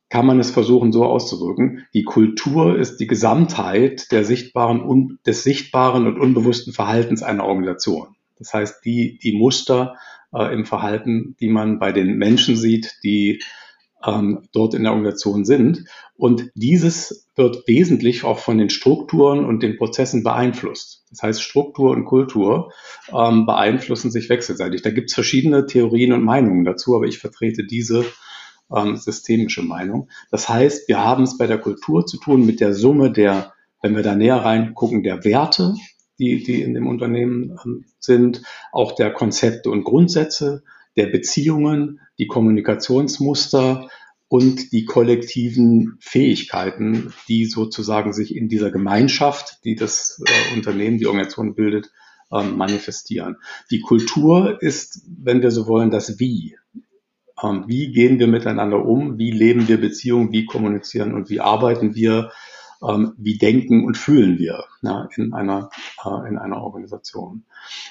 kann man es versuchen so auszudrücken. Die Kultur ist die Gesamtheit der sichtbaren und des sichtbaren und unbewussten Verhaltens einer Organisation. Das heißt, die, die Muster äh, im Verhalten, die man bei den Menschen sieht, die ähm, dort in der Organisation sind. Und dieses wird wesentlich auch von den Strukturen und den Prozessen beeinflusst. Das heißt, Struktur und Kultur ähm, beeinflussen sich wechselseitig. Da gibt es verschiedene Theorien und Meinungen dazu, aber ich vertrete diese ähm, systemische Meinung. Das heißt, wir haben es bei der Kultur zu tun mit der Summe der, wenn wir da näher reingucken, der Werte, die, die in dem Unternehmen ähm, sind, auch der Konzepte und Grundsätze, der Beziehungen, die Kommunikationsmuster und die kollektiven Fähigkeiten, die sozusagen sich in dieser Gemeinschaft, die das äh, Unternehmen, die Organisation bildet, ähm, manifestieren. Die Kultur ist, wenn wir so wollen, das Wie. Ähm, wie gehen wir miteinander um? Wie leben wir Beziehungen? Wie kommunizieren und wie arbeiten wir? Ähm, wie denken und fühlen wir ja, in, einer, äh, in einer Organisation?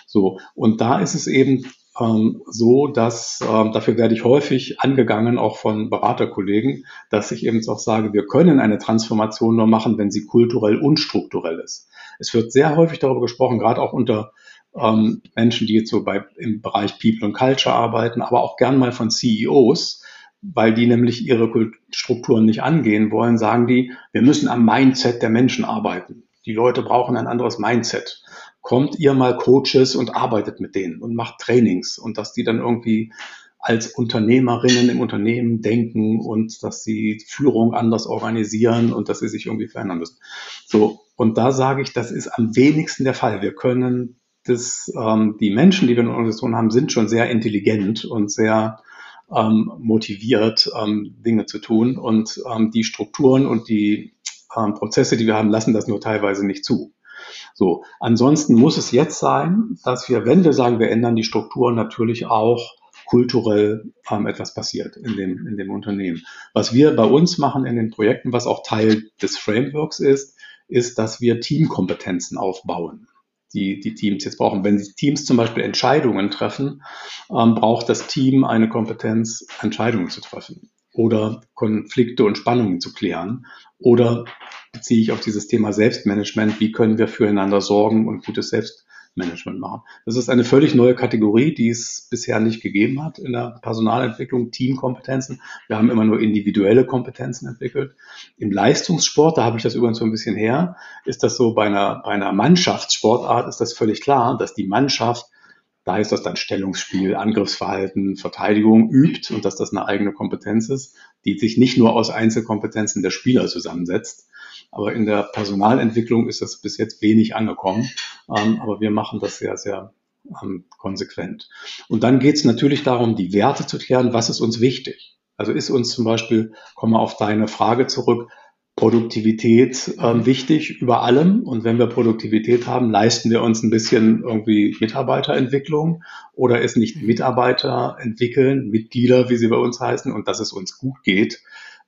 So, und da ist es eben ähm, so, dass dafür werde ich häufig angegangen, auch von Beraterkollegen, dass ich eben auch sage, wir können eine Transformation nur machen, wenn sie kulturell und strukturell ist. Es wird sehr häufig darüber gesprochen, gerade auch unter ähm, Menschen, die jetzt so bei, im Bereich People und Culture arbeiten, aber auch gern mal von CEOs, weil die nämlich ihre Strukturen nicht angehen wollen, sagen die, wir müssen am Mindset der Menschen arbeiten. Die Leute brauchen ein anderes Mindset. Kommt ihr mal Coaches und arbeitet mit denen und macht Trainings und dass die dann irgendwie als Unternehmerinnen im Unternehmen denken und dass sie Führung anders organisieren und dass sie sich irgendwie verändern müssen. So, und da sage ich, das ist am wenigsten der Fall. Wir können das, ähm, die Menschen, die wir in der Organisation haben, sind schon sehr intelligent und sehr ähm, motiviert, ähm, Dinge zu tun. Und ähm, die Strukturen und die ähm, Prozesse, die wir haben, lassen das nur teilweise nicht zu. So, ansonsten muss es jetzt sein, dass wir, wenn wir sagen, wir ändern die Strukturen, natürlich auch kulturell ähm, etwas passiert in dem, in dem Unternehmen. Was wir bei uns machen in den Projekten, was auch Teil des Frameworks ist, ist, dass wir Teamkompetenzen aufbauen die, die Teams jetzt brauchen. Wenn die Teams zum Beispiel Entscheidungen treffen, ähm, braucht das Team eine Kompetenz, Entscheidungen zu treffen oder Konflikte und Spannungen zu klären. Oder beziehe ich auf dieses Thema Selbstmanagement, wie können wir füreinander sorgen und gutes Selbst Management machen. Das ist eine völlig neue Kategorie, die es bisher nicht gegeben hat in der Personalentwicklung, Teamkompetenzen. Wir haben immer nur individuelle Kompetenzen entwickelt. Im Leistungssport, da habe ich das übrigens so ein bisschen her, ist das so bei einer, bei einer Mannschaftssportart ist das völlig klar, dass die Mannschaft da ist das dann Stellungsspiel, Angriffsverhalten, Verteidigung übt und dass das eine eigene Kompetenz ist, die sich nicht nur aus Einzelkompetenzen der Spieler zusammensetzt, aber in der Personalentwicklung ist das bis jetzt wenig angekommen. Ähm, aber wir machen das sehr, sehr ähm, konsequent. Und dann geht es natürlich darum, die Werte zu klären, was ist uns wichtig. Also ist uns zum Beispiel, komme auf deine Frage zurück, Produktivität ähm, wichtig über allem. Und wenn wir Produktivität haben, leisten wir uns ein bisschen irgendwie Mitarbeiterentwicklung oder ist nicht Mitarbeiter entwickeln, Mitglieder, wie sie bei uns heißen, und dass es uns gut geht,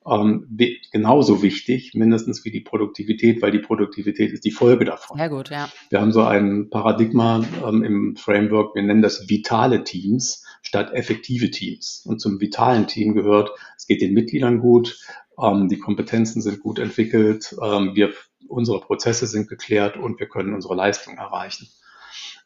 ähm, genauso wichtig, mindestens wie die Produktivität, weil die Produktivität ist die Folge davon. Sehr gut, ja. Wir haben so ein Paradigma ähm, im Framework, wir nennen das vitale Teams statt effektive Teams. Und zum vitalen Team gehört, es geht den Mitgliedern gut, ähm, die Kompetenzen sind gut entwickelt, ähm, wir, unsere Prozesse sind geklärt und wir können unsere Leistung erreichen.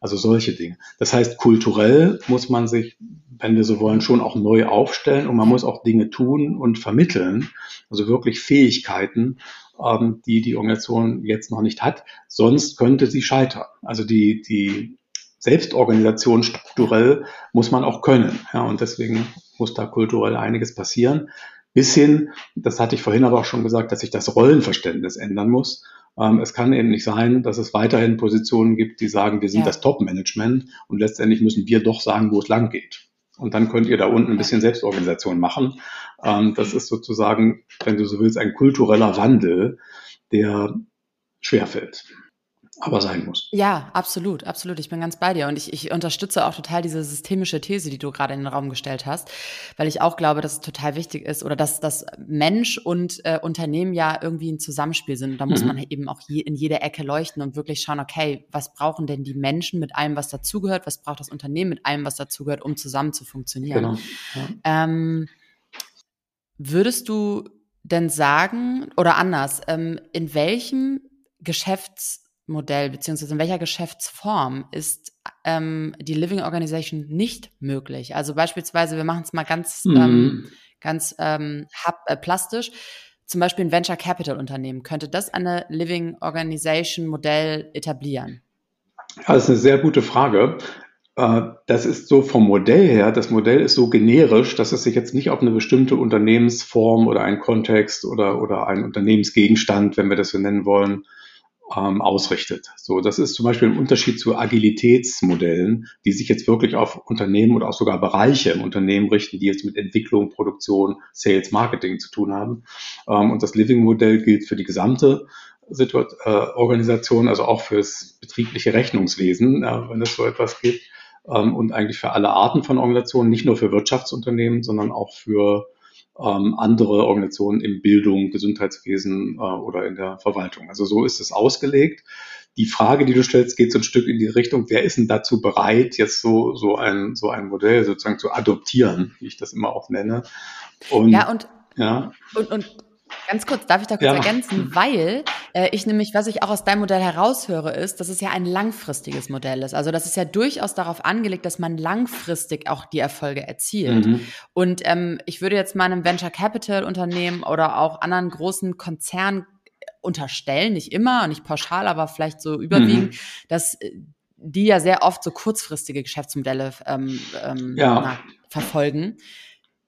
Also solche Dinge. Das heißt, kulturell muss man sich, wenn wir so wollen, schon auch neu aufstellen und man muss auch Dinge tun und vermitteln, also wirklich Fähigkeiten, ähm, die die Organisation jetzt noch nicht hat. Sonst könnte sie scheitern. Also die, die Selbstorganisation strukturell muss man auch können. Ja, und deswegen muss da kulturell einiges passieren. Bis hin, das hatte ich vorhin aber auch schon gesagt, dass sich das Rollenverständnis ändern muss. Ähm, es kann eben nicht sein, dass es weiterhin Positionen gibt, die sagen, wir sind ja. das Top-Management und letztendlich müssen wir doch sagen, wo es lang geht. Und dann könnt ihr da unten ein bisschen Selbstorganisation machen. Ähm, das ist sozusagen, wenn du so willst, ein kultureller Wandel, der schwerfällt aber sein muss. Ja, absolut, absolut. Ich bin ganz bei dir. Und ich, ich unterstütze auch total diese systemische These, die du gerade in den Raum gestellt hast, weil ich auch glaube, dass es total wichtig ist oder dass das Mensch und äh, Unternehmen ja irgendwie ein Zusammenspiel sind. Und da muss mhm. man eben auch je, in jede Ecke leuchten und wirklich schauen, okay, was brauchen denn die Menschen mit allem, was dazugehört? Was braucht das Unternehmen mit allem, was dazugehört, um zusammen zu funktionieren? Genau. Ja. Ähm, würdest du denn sagen, oder anders, ähm, in welchem Geschäfts Modell beziehungsweise in welcher Geschäftsform ist ähm, die Living Organization nicht möglich? Also beispielsweise, wir machen es mal ganz, mhm. ähm, ganz ähm, hub, äh, plastisch. Zum Beispiel ein Venture Capital Unternehmen. Könnte das eine Living Organization Modell etablieren? Ja, das ist eine sehr gute Frage. Äh, das ist so vom Modell her, das Modell ist so generisch, dass es sich jetzt nicht auf eine bestimmte Unternehmensform oder einen Kontext oder, oder einen Unternehmensgegenstand, wenn wir das so nennen wollen, ähm, ausrichtet. So, das ist zum Beispiel ein Unterschied zu Agilitätsmodellen, die sich jetzt wirklich auf Unternehmen oder auch sogar Bereiche im Unternehmen richten, die jetzt mit Entwicklung, Produktion, Sales, Marketing zu tun haben. Ähm, und das Living-Modell gilt für die gesamte Situation, äh, Organisation, also auch fürs betriebliche Rechnungswesen, äh, wenn es so etwas gibt, ähm, und eigentlich für alle Arten von Organisationen, nicht nur für Wirtschaftsunternehmen, sondern auch für ähm, andere Organisationen in Bildung, Gesundheitswesen äh, oder in der Verwaltung. Also so ist es ausgelegt. die Frage, die du stellst, geht so ein Stück in die Richtung, wer ist denn dazu bereit, jetzt so, so ein, so ein Modell sozusagen zu adoptieren, wie ich das immer auch nenne. Und, ja, und, ja. und, und Ganz kurz, darf ich da kurz ja. ergänzen, weil äh, ich nämlich, was ich auch aus deinem Modell heraushöre, ist, dass es ja ein langfristiges Modell ist. Also das ist ja durchaus darauf angelegt, dass man langfristig auch die Erfolge erzielt. Mhm. Und ähm, ich würde jetzt meinem Venture Capital Unternehmen oder auch anderen großen Konzernen unterstellen, nicht immer, nicht pauschal, aber vielleicht so überwiegend, mhm. dass äh, die ja sehr oft so kurzfristige Geschäftsmodelle ähm, ähm, ja. na, verfolgen.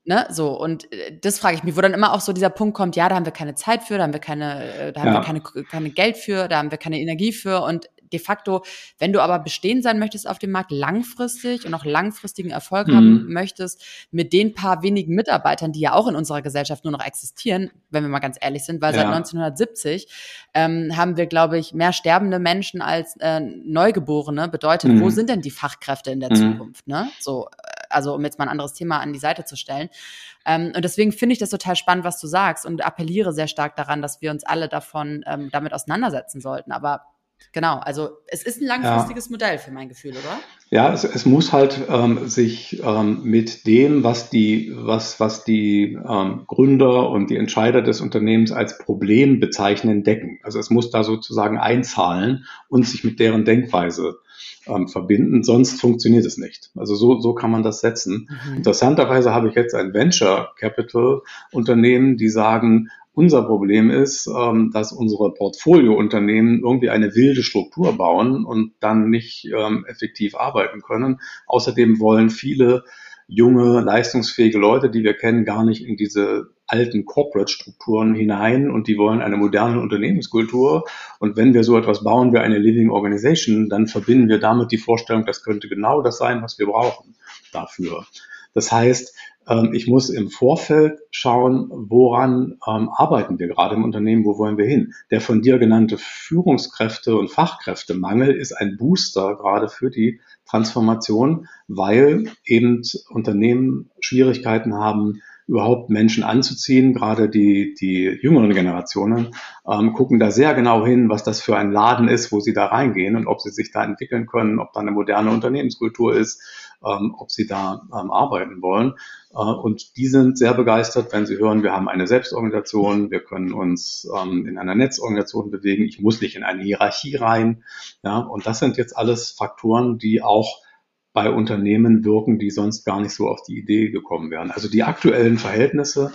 Ne, so, und äh, das frage ich mich, wo dann immer auch so dieser Punkt kommt, ja, da haben wir keine Zeit für, da haben wir keine, äh, da haben ja. wir keine, keine Geld für, da haben wir keine Energie für und de facto, wenn du aber bestehen sein möchtest auf dem Markt langfristig und auch langfristigen Erfolg mhm. haben möchtest, mit den paar wenigen Mitarbeitern, die ja auch in unserer Gesellschaft nur noch existieren, wenn wir mal ganz ehrlich sind, weil ja. seit 1970 ähm, haben wir, glaube ich, mehr sterbende Menschen als äh, Neugeborene. Bedeutet, mhm. wo sind denn die Fachkräfte in der mhm. Zukunft? Ne? So, also um jetzt mal ein anderes Thema an die Seite zu stellen. Ähm, und deswegen finde ich das total spannend, was du sagst und appelliere sehr stark daran, dass wir uns alle davon ähm, damit auseinandersetzen sollten. Aber genau, also es ist ein langfristiges ja. Modell für mein Gefühl, oder? Ja, es, es muss halt ähm, sich ähm, mit dem, was die, was, was die ähm, Gründer und die Entscheider des Unternehmens als Problem bezeichnen, decken. Also es muss da sozusagen einzahlen und sich mit deren Denkweise ähm, verbinden, sonst funktioniert es nicht. Also so, so kann man das setzen. Mhm. Interessanterweise habe ich jetzt ein Venture Capital Unternehmen, die sagen, unser Problem ist, ähm, dass unsere Portfoliounternehmen irgendwie eine wilde Struktur bauen und dann nicht ähm, effektiv arbeiten können. Außerdem wollen viele junge, leistungsfähige Leute, die wir kennen, gar nicht in diese alten Corporate-Strukturen hinein und die wollen eine moderne Unternehmenskultur. Und wenn wir so etwas bauen wie eine Living Organization, dann verbinden wir damit die Vorstellung, das könnte genau das sein, was wir brauchen dafür. Das heißt, ähm, ich muss im Vorfeld schauen, woran ähm, arbeiten wir gerade im Unternehmen, wo wollen wir hin. Der von dir genannte Führungskräfte- und Fachkräftemangel ist ein Booster gerade für die Transformation, weil eben Unternehmen Schwierigkeiten haben, überhaupt Menschen anzuziehen. Gerade die, die jüngeren Generationen ähm, gucken da sehr genau hin, was das für ein Laden ist, wo sie da reingehen und ob sie sich da entwickeln können, ob da eine moderne Unternehmenskultur ist, ähm, ob sie da ähm, arbeiten wollen. Äh, und die sind sehr begeistert, wenn sie hören, wir haben eine Selbstorganisation, wir können uns ähm, in einer Netzorganisation bewegen, ich muss nicht in eine Hierarchie rein. Ja, und das sind jetzt alles Faktoren, die auch bei Unternehmen wirken, die sonst gar nicht so auf die Idee gekommen wären. Also die aktuellen Verhältnisse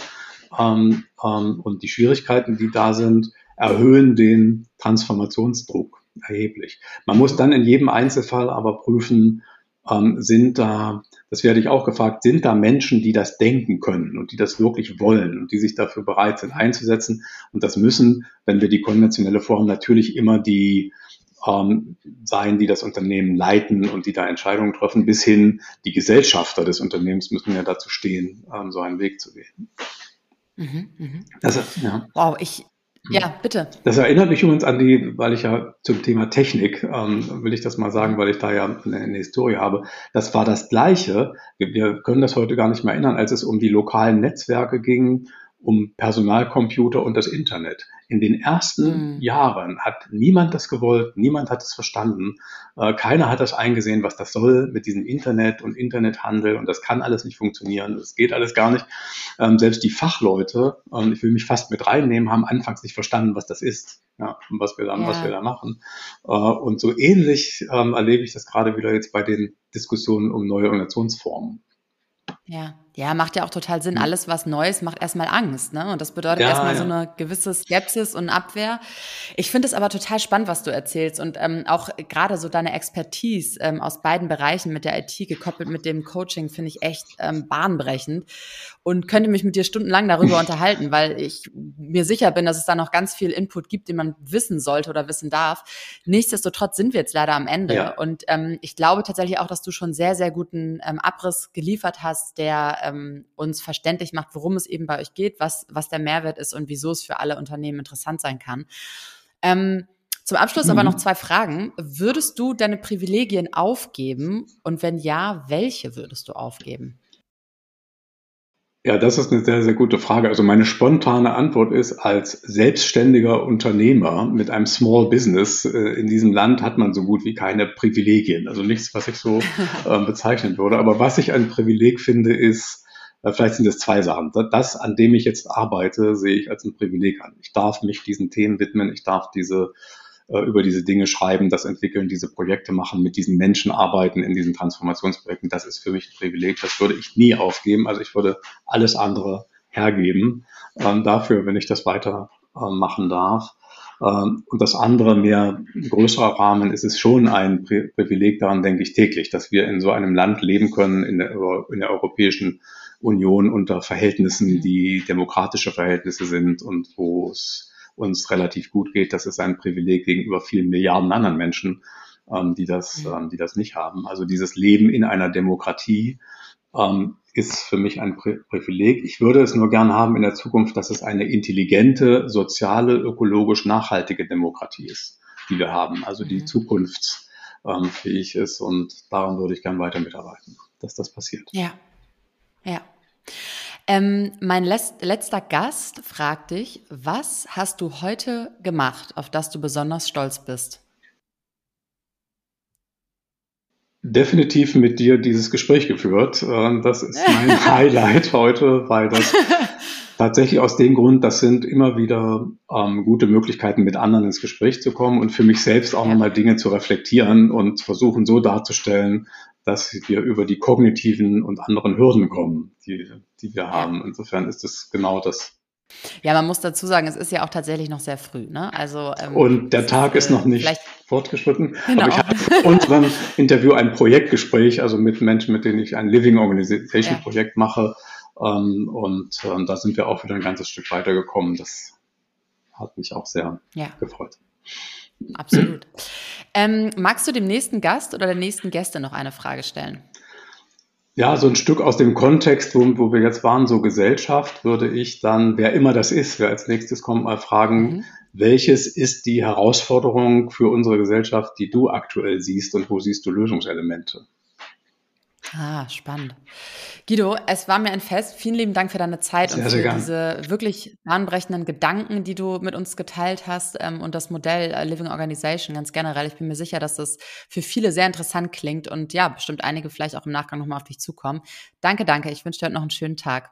ähm, ähm, und die Schwierigkeiten, die da sind, erhöhen den Transformationsdruck erheblich. Man muss dann in jedem Einzelfall aber prüfen, ähm, sind da, das werde ich auch gefragt, sind da Menschen, die das denken können und die das wirklich wollen und die sich dafür bereit sind einzusetzen. Und das müssen, wenn wir die konventionelle Form natürlich immer die ähm, sein, die das Unternehmen leiten und die da Entscheidungen treffen, bis hin die Gesellschafter des Unternehmens müssen ja dazu stehen, ähm, so einen Weg zu wählen. Mhm, mh. das, ja. Wow, ich, ja, bitte. Das erinnert mich übrigens an die, weil ich ja zum Thema Technik, ähm, will ich das mal sagen, weil ich da ja eine, eine Historie habe. Das war das Gleiche. Wir, wir, können das heute gar nicht mehr erinnern, als es um die lokalen Netzwerke ging um Personalcomputer und das Internet. In den ersten mhm. Jahren hat niemand das gewollt, niemand hat es verstanden, äh, keiner hat das eingesehen, was das soll mit diesem Internet und Internethandel und das kann alles nicht funktionieren, das geht alles gar nicht. Ähm, selbst die Fachleute, ähm, ich will mich fast mit reinnehmen, haben anfangs nicht verstanden, was das ist ja, und was wir, dann, ja. was wir da machen. Äh, und so ähnlich ähm, erlebe ich das gerade wieder jetzt bei den Diskussionen um neue Organisationsformen. Ja, ja, macht ja auch total Sinn. Mhm. Alles, was Neues, macht erstmal Angst. Ne? Und das bedeutet ja, erstmal ja. so eine gewisse Skepsis und Abwehr. Ich finde es aber total spannend, was du erzählst. Und ähm, auch gerade so deine Expertise ähm, aus beiden Bereichen mit der IT gekoppelt mit dem Coaching finde ich echt ähm, bahnbrechend. Und könnte mich mit dir stundenlang darüber unterhalten, weil ich mir sicher bin, dass es da noch ganz viel Input gibt, den man wissen sollte oder wissen darf. Nichtsdestotrotz sind wir jetzt leider am Ende. Ja. Und ähm, ich glaube tatsächlich auch, dass du schon sehr, sehr guten ähm, Abriss geliefert hast, der ähm, uns verständlich macht, worum es eben bei euch geht, was, was der Mehrwert ist und wieso es für alle Unternehmen interessant sein kann. Ähm, zum Abschluss mhm. aber noch zwei Fragen. Würdest du deine Privilegien aufgeben? Und wenn ja, welche würdest du aufgeben? Ja, das ist eine sehr, sehr gute Frage. Also meine spontane Antwort ist, als selbstständiger Unternehmer mit einem Small Business äh, in diesem Land hat man so gut wie keine Privilegien. Also nichts, was ich so äh, bezeichnen würde. Aber was ich ein Privileg finde, ist, äh, vielleicht sind es zwei Sachen. Das, an dem ich jetzt arbeite, sehe ich als ein Privileg an. Ich darf mich diesen Themen widmen. Ich darf diese über diese Dinge schreiben, das entwickeln, diese Projekte machen, mit diesen Menschen arbeiten in diesen Transformationsprojekten. Das ist für mich ein Privileg. Das würde ich nie aufgeben. Also ich würde alles andere hergeben ähm, dafür, wenn ich das weiter äh, machen darf. Ähm, und das andere, mehr größerer Rahmen, ist es schon ein Pri Privileg, daran denke ich täglich, dass wir in so einem Land leben können, in der, in der Europäischen Union unter Verhältnissen, die demokratische Verhältnisse sind und wo es uns relativ gut geht. Das ist ein Privileg gegenüber vielen Milliarden anderen Menschen, ähm, die, das, ähm, die das nicht haben. Also dieses Leben in einer Demokratie ähm, ist für mich ein Pri Privileg. Ich würde es nur gern haben in der Zukunft, dass es eine intelligente, soziale, ökologisch nachhaltige Demokratie ist, die wir haben. Also die mhm. zukunftsfähig ist und daran würde ich gern weiter mitarbeiten, dass das passiert. Ja, ja. Ähm, mein letzter Gast fragt dich, was hast du heute gemacht, auf das du besonders stolz bist? Definitiv mit dir dieses Gespräch geführt. Ähm, das ist mein Highlight heute, weil das tatsächlich aus dem Grund, das sind immer wieder ähm, gute Möglichkeiten, mit anderen ins Gespräch zu kommen und für mich selbst auch nochmal Dinge zu reflektieren und versuchen so darzustellen, dass wir über die kognitiven und anderen Hürden kommen, die, die wir haben. Insofern ist es genau das. Ja, man muss dazu sagen, es ist ja auch tatsächlich noch sehr früh. Ne? Also, ähm, und der Tag ist, ist noch nicht fortgeschritten. Genau. Aber ich hatte in unserem Interview ein Projektgespräch, also mit Menschen, mit denen ich ein Living Organization ja. Projekt mache. Ähm, und ähm, da sind wir auch wieder ein ganzes Stück weitergekommen. Das hat mich auch sehr ja. gefreut. Absolut. Ähm, magst du dem nächsten Gast oder der nächsten Gäste noch eine Frage stellen? Ja, so ein Stück aus dem Kontext, wo, wo wir jetzt waren, so Gesellschaft, würde ich dann, wer immer das ist, wer als nächstes kommt, mal fragen, mhm. welches ist die Herausforderung für unsere Gesellschaft, die du aktuell siehst und wo siehst du Lösungselemente? Ah, spannend. Guido, es war mir ein Fest. Vielen lieben Dank für deine Zeit sehr, und für diese wirklich bahnbrechenden Gedanken, die du mit uns geteilt hast ähm, und das Modell äh, Living Organization ganz generell. Ich bin mir sicher, dass das für viele sehr interessant klingt und ja, bestimmt einige vielleicht auch im Nachgang nochmal auf dich zukommen. Danke, danke. Ich wünsche dir heute noch einen schönen Tag.